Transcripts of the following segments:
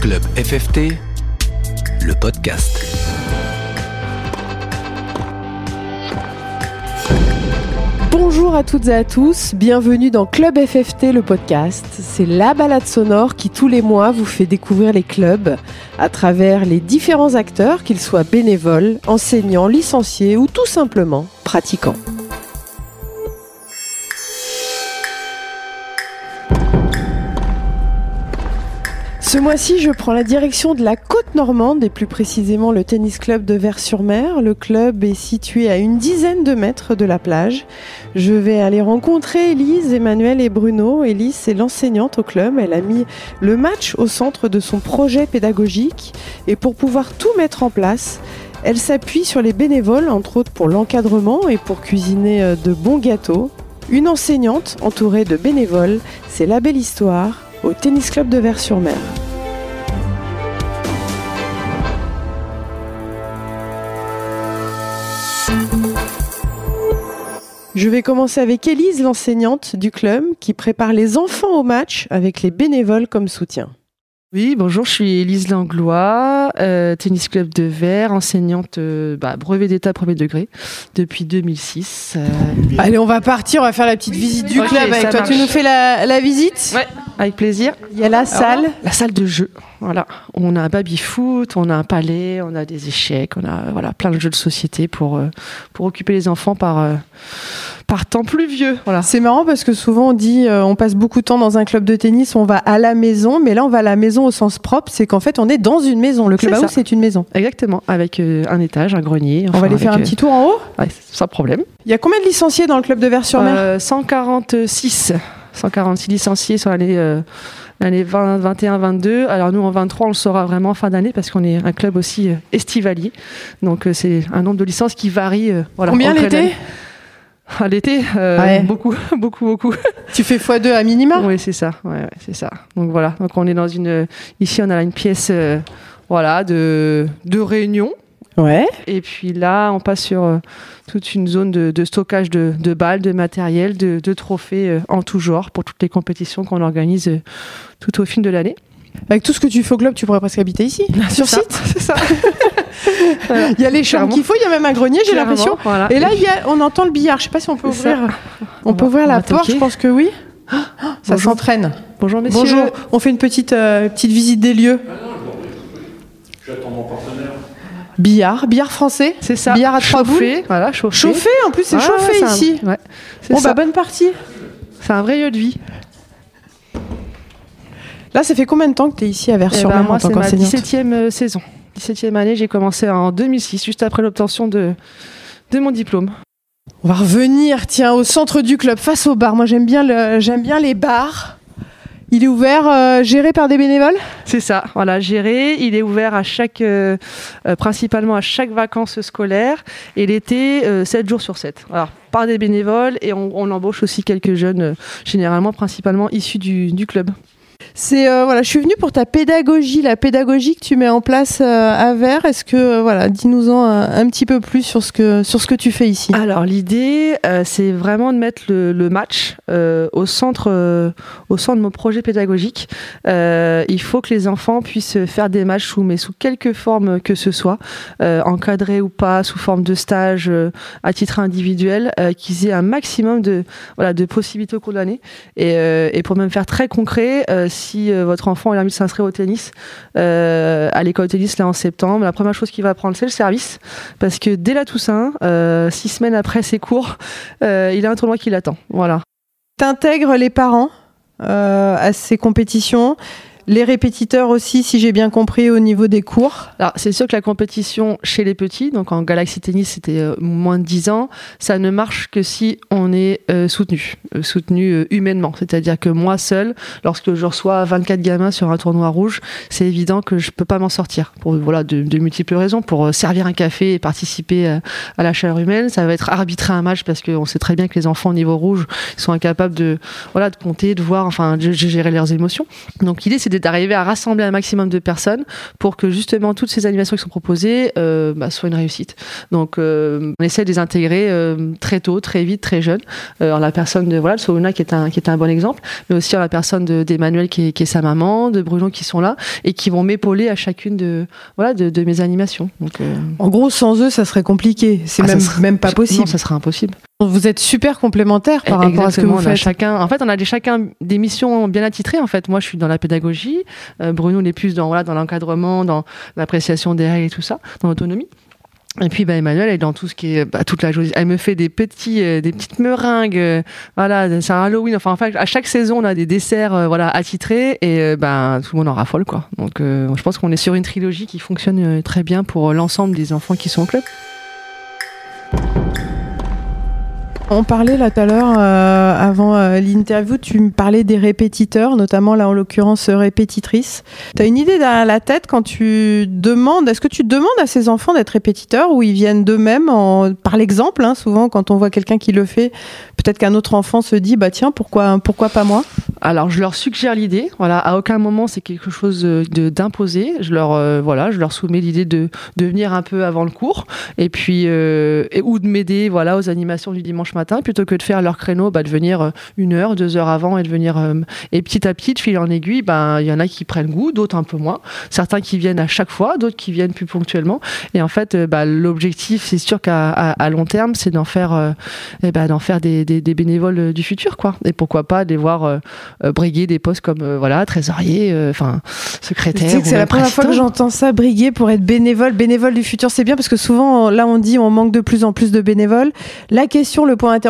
Club FFT, le podcast. Bonjour à toutes et à tous, bienvenue dans Club FFT, le podcast. C'est la balade sonore qui tous les mois vous fait découvrir les clubs à travers les différents acteurs, qu'ils soient bénévoles, enseignants, licenciés ou tout simplement pratiquants. Ce mois-ci, je prends la direction de la côte normande et plus précisément le tennis club de Vers-sur-Mer. Le club est situé à une dizaine de mètres de la plage. Je vais aller rencontrer Elise, Emmanuel et Bruno. Elise, c'est l'enseignante au club. Elle a mis le match au centre de son projet pédagogique et pour pouvoir tout mettre en place, elle s'appuie sur les bénévoles, entre autres pour l'encadrement et pour cuisiner euh, de bons gâteaux. Une enseignante entourée de bénévoles, c'est la belle histoire au tennis club de Vers-sur-Mer. Je vais commencer avec Élise, l'enseignante du club, qui prépare les enfants au match avec les bénévoles comme soutien. Oui, bonjour, je suis Élise Langlois, euh, tennis club de verre, enseignante euh, bah, brevet d'état premier degré depuis 2006. euh. Allez, on va partir, on va faire la petite visite du club avec toi. Tu nous fais la, la visite? Ouais, avec plaisir. Il y a la salle. La salle de jeu, voilà. On a un baby-foot, on a un palais, on a des échecs, on a voilà plein de jeux de société pour euh, pour occuper les enfants par euh, par temps pluvieux. Voilà. C'est marrant parce que souvent on dit euh, on passe beaucoup de temps dans un club de tennis, on va à la maison, mais là on va à la maison au sens propre, c'est qu'en fait on est dans une maison. Le club C'est une maison. Exactement, avec un étage, un grenier. On va aller faire un petit tour en haut? ouais, sans problème. Il y a combien de licenciés dans le club de Vers-sur-Mer Euh, 146. 146 licenciés sur l'année l'année 20, 21, 22. Alors nous en 23, on le saura vraiment en fin d'année parce qu'on est un club aussi euh, estivalier. Donc euh, c'est un nombre de licences qui varie. euh, voilà, Combien l'été. À l'été, euh, Ouais. beaucoup, beaucoup, beaucoup. Tu fais x2 à minima? Oui, c'est ça. Ouais, ouais, c'est ça. Donc voilà. Donc on est dans une. Ici, on a une pièce, euh, voilà, de de réunion. Ouais. Et puis là, on passe sur euh, toute une zone de, de stockage de, de balles, de matériel, de, de trophées euh, en tout genre pour toutes les compétitions qu'on organise euh, tout au fil de l'année. Avec tout ce que tu fais au club, tu pourrais presque habiter ici, sur ça, site. C'est ça. Il y a les chambres qu'il faut, il y a même un grenier, j'ai l'impression. voilà. Et là, il y a, on entend le billard. Je sais pas si on peut ça. ouvrir. On, On peut va- ouvrir on la porte, je pense que oui. Ça Bonjour. s'entraîne. Bonjour messieurs. Bonjour. On fait une petite, euh, petite visite des lieux. Billard, billard français. C'est ça. Billard à trois chauffé. Voilà, chauffé. Chauffé, en plus c'est Ah, chauffé c'est un- ici. ouais, c'est Bon ça. bah bonne partie. C'est un vrai lieu de vie. Là, ça fait combien de temps que tu es ici à Eh Vers-sur-Mer ben, en tant c'est ma qu'enseignante 17e euh, saison. 17e année, j'ai commencé en 2006, juste après l'obtention de, de mon diplôme. On va revenir, tiens, au centre du club, face au bar. Moi, j'aime bien, le, j'aime bien les bars. Il est ouvert, euh, géré par des bénévoles? C'est ça, voilà, géré. Il est ouvert à chaque, euh, euh, principalement à chaque vacances scolaires et l'été, euh, 7 jours sur 7. Alors, par des bénévoles et on, embauche aussi quelques jeunes, généralement, principalement issus du club. C'est euh, voilà, je suis venue pour ta pédagogie, la pédagogie que tu mets en place euh, à Vers. Est-ce que euh, voilà, dis-nous-en un, un petit peu plus sur ce que sur ce que tu fais ici. Alors, l'idée, euh, c'est vraiment de mettre le, le match euh, au, centre, euh, au centre de mon projet pédagogique. Euh, il faut que les enfants puissent faire des matchs sous, mais sous quelque forme que ce soit, euh, encadrés ou pas, sous forme de stage, euh, à titre individuel, euh, qu'ils aient un maximum de, voilà, de possibilités au cours de l'année. Et, euh, et pour même faire très concret, euh, si euh, votre enfant a envie de s'inscrire au tennis, euh, à l'école tennis là en septembre, la première chose qu'il va apprendre, c'est le service. Parce que dès la Toussaint, euh, six semaines après ses cours, il a un tournoi qui l'attend. Voilà. T'intègres les parents à ces compétitions, les répétiteurs aussi, si j'ai bien compris, au niveau des cours. Alors, c'est sûr que la compétition chez les petits, donc en Galaxy Tennis, c'était euh, moins de 10 ans, ça ne marche que si on est euh, soutenu, euh, soutenu humainement. C'est-à-dire que moi seul, lorsque je reçois 24 gamins sur un tournoi rouge, c'est évident que je peux pas m'en sortir. Pour voilà, de, de multiples raisons. Pour servir un café et participer à la chaleur humaine, ça va être arbitrer un match parce qu'on sait très bien que les enfants au niveau rouge sont incapables de, voilà, de compter, de voir, enfin, de gérer leurs émotions. Donc l'idée, c'est d'arriver à rassembler un maximum de personnes pour que justement toutes ces animations qui sont proposées euh, bah, soient une réussite. Donc euh, on essaie de les intégrer euh, très tôt, très vite, très jeune. en la personne de voilà, de Soluna qui est un qui est un bon exemple, mais aussi en la personne d'Emmanuel qui, est, qui est sa maman, de Bruno qui sont là et qui vont m'épauler à chacune de voilà de, de mes animations. Donc en gros sans eux ça serait compliqué, c'est ah, même même pas possible. Non, ça serait impossible. Vous êtes super complémentaires par rapport à ce que vous faites. Chacun, en fait, on a chacun des missions bien attitrées. En fait, moi, je suis dans la pédagogie. Euh, Bruno, il est plus dans voilà, dans l'encadrement, dans l'appréciation des règles et tout ça, dans l'autonomie. Et puis bah, Emmanuel elle est dans tout ce qui est bah, toute la journée. Elle me fait des petits, euh, des petites meringues. Euh, voilà, c'est un Halloween. Enfin, en fait, à chaque saison, on a des desserts, voilà, attitrés et ben tout le monde en raffole quoi. Donc, je pense qu'on est sur une trilogie qui fonctionne très bien pour l'ensemble des enfants qui sont au club. On parlait là tout à l'heure, euh, avant euh, l'interview, tu me parlais des répétiteurs, notamment là en l'occurrence répétitrice. Tu as une idée derrière la tête quand tu demandes, est-ce que tu demandes à ces enfants d'être répétiteurs ou ils viennent d'eux-mêmes par l'exemple hein, Souvent quand on voit quelqu'un qui le fait, peut-être qu'un autre enfant se dit, bah tiens, pourquoi, pourquoi pas moi? Alors je leur suggère l'idée, voilà, à aucun moment c'est quelque chose d'imposé, je leur, euh, voilà, je leur soumets l'idée de, de venir un peu avant le cours. Et puis, et, ou de m'aider voilà, aux animations du dimanche matin, plutôt que de faire leur créneau, bah, de venir euh, une heure, deux heures avant et de venir. Euh, et petit à petit, de fil en aiguille, bah, il y en a qui prennent goût, d'autres un peu moins. Certains qui viennent à chaque fois, d'autres qui viennent plus ponctuellement. Et en fait, euh, bah, l'objectif, c'est sûr qu'à à, long terme, c'est d'en faire, d'en faire des, des, bénévoles du futur, quoi. Et pourquoi pas de les voir briguer des postes comme voilà trésorier, enfin secrétaire. C'est la première fois que j'entends ça, briguer pour être bénévole, bénévole du futur, c'est bien parce que souvent là on dit on manque de plus en plus de bénévoles. La question, le point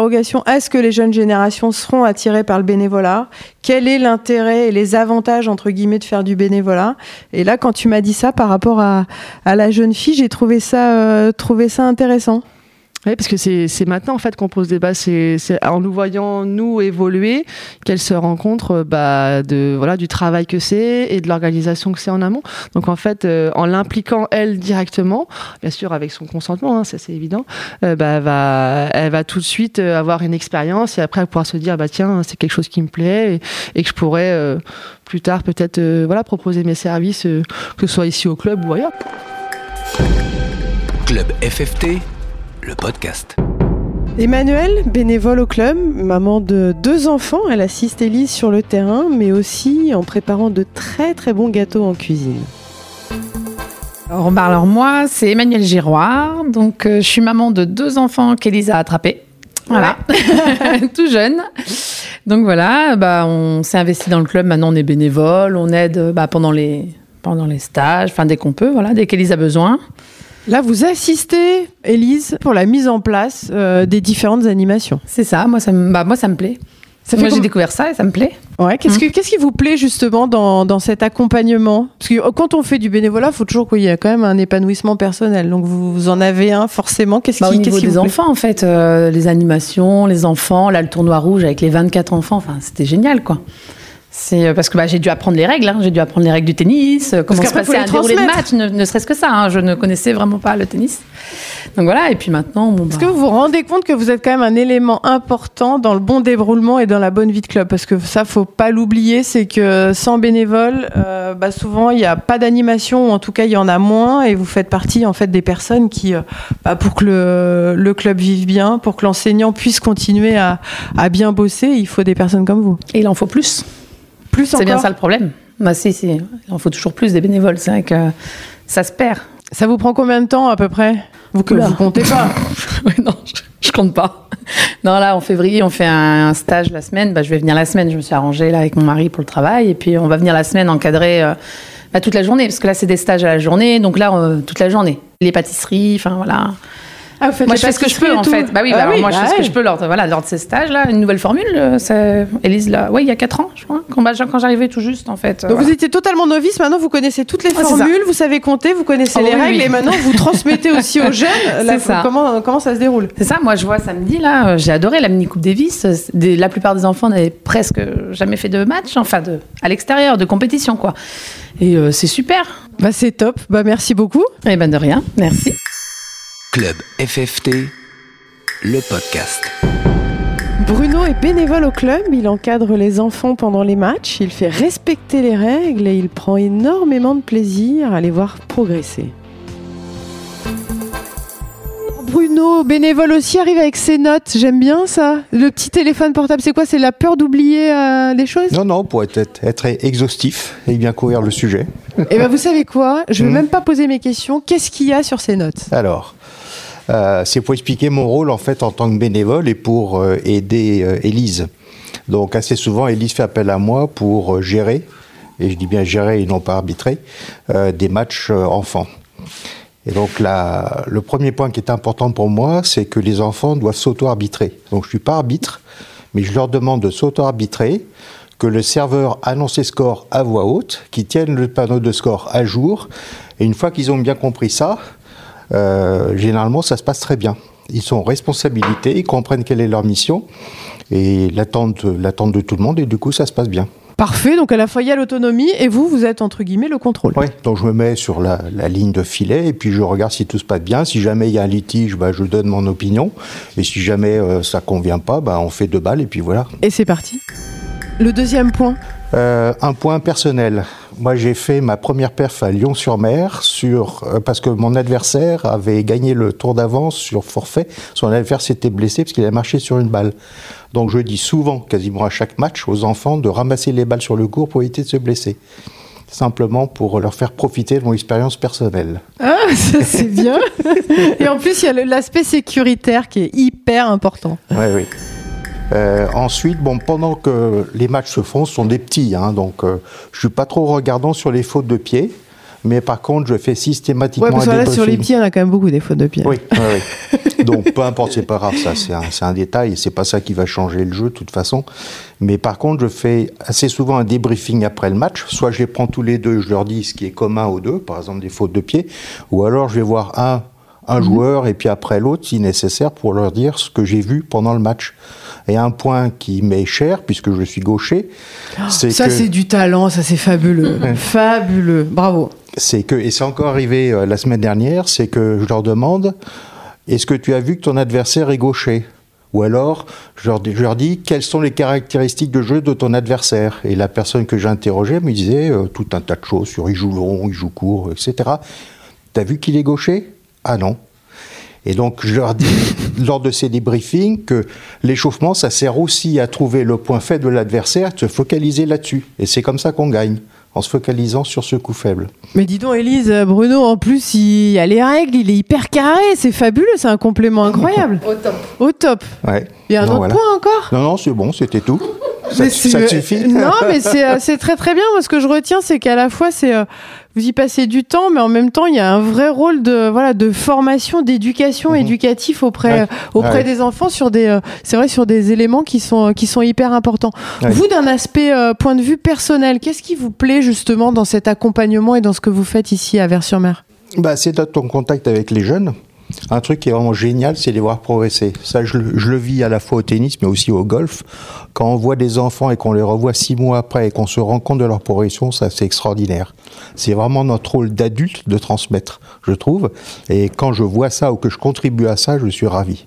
est-ce que les jeunes générations seront attirées par le bénévolat? Quel est l'intérêt et les avantages, entre guillemets, de faire du bénévolat? Et là, quand tu m'as dit ça par rapport à, la jeune fille, j'ai trouvé ça, euh, trouvé ça intéressant. Oui, parce que c'est maintenant en fait qu'on pose des bases. C'est en nous voyant nous évoluer qu'elle se rend compte euh, bah, de voilà du travail que c'est et de l'organisation que c'est en amont. Donc en fait, euh, en l'impliquant elle directement, bien sûr avec son consentement, hein, ça c'est évident, euh, bah, va elle va tout de suite avoir une expérience et après elle pourra se dire bah tiens c'est quelque chose qui me plaît et, que je pourrais plus tard peut-être voilà proposer mes services que ce soit ici au club ou ailleurs. Club FFT le podcast. Emmanuel, bénévole au club, maman de deux enfants, elle assiste Elise sur le terrain, mais aussi en préparant de très très bons gâteaux en cuisine. Alors, bah, alors moi, c'est Emmanuel Giroir, donc euh, je suis maman de deux enfants qu'Elise a attrapés. Voilà, tout jeune. Donc voilà, bah, on s'est investi dans le club. Maintenant, on est bénévole, on aide bah, pendant les pendant les stages, enfin dès qu'on peut, voilà, dès qu'Elise a besoin. Là, vous assistez, Élise, pour la mise en place euh, des différentes animations. C'est ça, moi ça, me, bah, moi, ça me plaît. Ça moi, j'ai découvert ça et ça me plaît. Ouais, qu'est-ce, hum. qui vous plaît justement dans, dans, cet accompagnement? Parce que quand on fait du bénévolat, il faut toujours qu'il y ait quand même un épanouissement personnel. Donc vous, en avez un forcément. Qu'est-ce bah, qui, au niveau des enfants, en fait, euh, les animations, les enfants, là le tournoi rouge avec les 24 enfants, enfin c'était génial quoi. C'est euh, parce que bah, j'ai dû apprendre les règles, hein. j'ai dû apprendre les règles du tennis, euh, comment se passer un déroulé de match, ne, serait-ce que ça. Hein. je ne connaissais vraiment pas le tennis. Donc voilà, et puis maintenant. Bon, Est-ce que vous vous rendez compte que vous êtes quand même un élément important dans le bon déroulement et dans la bonne vie de club? Parce que ça, faut pas l'oublier, c'est que sans bénévoles, euh, bah, souvent il n'y a pas d'animation, ou en tout cas il y en a moins, et vous faites partie en fait des personnes qui, bah, pour que le, le, club vive bien, pour que l'enseignant puisse continuer à, à bien bosser, il faut des personnes comme vous. Et il en faut plus. C'est bien ça le problème. Bah, si, si. Il en faut toujours plus des bénévoles. C'est vrai que ça se perd. Ça vous prend combien de temps à peu près? Vous que vous comptez pas Non, je, compte pas. Non, là, en février, on fait un, stage la semaine. Bah, je vais venir la semaine. Je me suis arrangée là avec mon mari pour le travail. Et puis, on va venir la semaine encadrer euh, bah, toute la journée. Parce que là, c'est des stages à la journée. Donc là, euh, toute la journée. Les pâtisseries, enfin voilà. Ah, moi, je fais ce que je peux, en fait. Bah oui, ah bah, moi, je fais ce que je peux lors de, voilà, lors de ces stages-là. Une nouvelle formule, euh, Élise, là, ouais, il y a 4 ans, je crois, quand, quand j'arrivais tout juste, en fait. Donc, vous étiez totalement novice, maintenant, vous connaissez toutes les formules, vous savez compter, vous connaissez oh les règles, et maintenant, vous transmettez aussi aux jeunes ça. Comment, comment ça se déroule? C'est ça, moi, je vois samedi, là, euh, j'ai adoré la mini-coupe Davis. Des, la plupart des enfants n'avaient presque jamais fait de match, enfin, de, à l'extérieur, de compétition, quoi. Et euh, c'est super. Bah, c'est top. Bah, merci beaucoup. Et eh ben, de rien. Merci. Club FFT, le podcast. Bruno est bénévole au club, il encadre les enfants pendant les matchs, il fait respecter les règles et il prend énormément de plaisir à les voir progresser. Bruno, bénévole aussi, arrive avec ses notes. J'aime bien ça. Le petit téléphone portable, c'est quoi? C'est la peur d'oublier euh, des choses? Non, non, pour être, être exhaustif et bien couvrir le sujet. Eh bien, vous savez quoi? Je ne vais hmm. même pas poser mes questions. Qu'est-ce qu'il y a sur ces notes? Alors, euh, c'est pour expliquer mon rôle en fait en tant que bénévole et pour euh, aider euh, Élise. Donc assez souvent, Élise fait appel à moi pour gérer, et je dis bien gérer et non pas arbitrer, des matchs enfants. Et donc le premier point qui est important pour moi, c'est que les enfants doivent s'auto-arbitrer. Donc je suis pas arbitre, mais je leur demande de s'auto-arbitrer, que le serveur annonce les scores à voix haute, qu'ils tiennent le panneau de score à jour, et une fois qu'ils ont bien compris ça, euh, généralement, ça se passe très bien. Ils sont en responsabilité, ils comprennent quelle est leur mission et l'attente, de tout le monde, et du coup, ça se passe bien. Parfait, donc à la fois il y a l'autonomie et vous, vous êtes entre guillemets le contrôle. Oui, donc je me mets sur la, ligne de filet et puis je regarde si tout se passe bien. Si jamais il y a un litige, bah, je donne mon opinion. Et si jamais euh, ça convient pas, bah, on fait deux balles et puis voilà. Et c'est parti. Le deuxième point euh, Un point personnel. Moi, j'ai fait ma première perf à Lyon-sur-Mer sur, euh, parce que mon adversaire avait gagné le tour d'avance sur forfait. Son adversaire s'était blessé parce qu'il a marché sur une balle. Donc, je dis souvent, quasiment à chaque match, aux enfants de ramasser les balles sur le cours pour éviter de se blesser. Simplement pour leur faire profiter de mon expérience personnelle. Ah, ça c'est bien. Et en plus, il y a l'aspect sécuritaire qui est hyper important. Oui, oui. Euh, ensuite, bon, pendant que les matchs se font, ce sont des petits, hein, donc euh, je suis pas trop regardant sur les fautes de pied. Mais par contre, je fais systématiquement. Ouais, parce que là, sur les pieds, il y en a quand même beaucoup des fautes de pied. Oui, oui, Donc, peu importe, c'est pas grave, ça, c'est un, un, détail, c'est pas ça qui va changer le jeu, de toute façon. Mais par contre, je fais assez souvent un débriefing après le match. Soit je les prends tous les deux, je leur dis ce qui est commun aux deux, par exemple des fautes de pied, ou alors je vais voir un, un mhm. joueur et puis après l'autre, si nécessaire, pour leur dire ce que j'ai vu pendant le match. Et un point qui m'est cher, puisque je suis gaucher, c'est Ça, c'est du talent, ça, c'est fabuleux. fabuleux. Bravo. C'est que, et c'est encore arrivé euh, la semaine dernière, c'est que je leur demande est-ce que tu as vu que ton adversaire est gaucher? Ou alors, je leur, dis, je leur, dis, quelles sont les caractéristiques de jeu de ton adversaire? Et la personne que j'ai interrogée me disait euh, tout un tas de choses sur il joue long, il joue court, etc. T'as vu qu'il est gaucher? Ah non. Et donc, je leur dis, lors de ces débriefings, que l'échauffement, ça sert aussi à trouver le point faible de l'adversaire, de se focaliser là-dessus. Et c'est comme ça qu'on gagne en se focalisant sur ce coup faible. Mais dis donc, Elise, Bruno, en plus, il y a les règles, il est hyper carré, c'est fabuleux, c'est un complément incroyable. Au top. Au top. Ouais. Il y a un autre point encore? Non, non, c'est bon, c'était tout. Ça, ça suffit Non, mais euh, c'est très très bien. Moi, ce que je retiens, c'est qu'à la fois, c'est euh, vous y passez du temps, mais en même temps, il y a un vrai rôle de voilà de formation, d'éducation mhm. éducatif auprès auprès des enfants sur des euh, c'est vrai sur des éléments qui sont qui sont hyper importants. Vous, d'un aspect point de vue personnel, qu'est-ce qui vous plaît justement dans cet accompagnement et dans ce que vous faites ici à Vers-sur-Mer? Bah, c'est en contact avec les jeunes. Un truc qui est vraiment génial, c'est les voir progresser. Ça, je, le vis à la fois au tennis, mais aussi au golf. Quand on voit des enfants et qu'on les revoit six mois après et qu'on se rend compte de leur progression, ça, c'est extraordinaire. C'est vraiment notre rôle d'adulte de transmettre, je trouve. Et quand je vois ça ou que je contribue à ça, je suis ravi.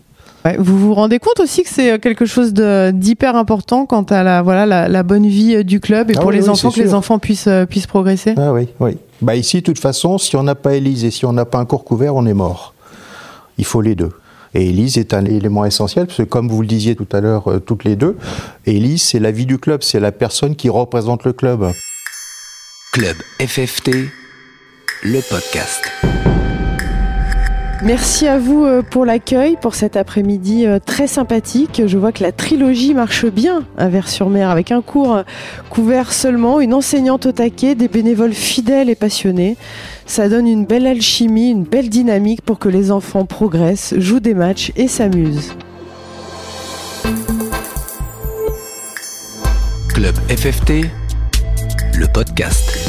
vous vous rendez compte aussi que c'est quelque chose d'hyper important quant à la, voilà, la, bonne vie du club et ah pour les enfants, que les enfants puissent, puissent progresser? Ah oui, oui. Bah ici, de toute façon, si on n'a pas Élise et si on n'a pas un cours couvert, on est mort il faut les deux. Et Élise est un élément essentiel, parce que comme vous le disiez tout à l'heure, euh, toutes les deux, Élise, c'est la vie du club, c'est la personne qui représente le club. Club FFT, le podcast. Merci à vous euh, pour l'accueil, pour cet après-midi euh, très sympathique. Je vois que la trilogie marche bien à Vers-sur-Mer, avec un cours couvert seulement, une enseignante au taquet, des bénévoles fidèles et passionnés. Ça donne une belle alchimie, une belle dynamique pour que les enfants progressent, jouent des matchs et s'amusent. Club FFT, le podcast.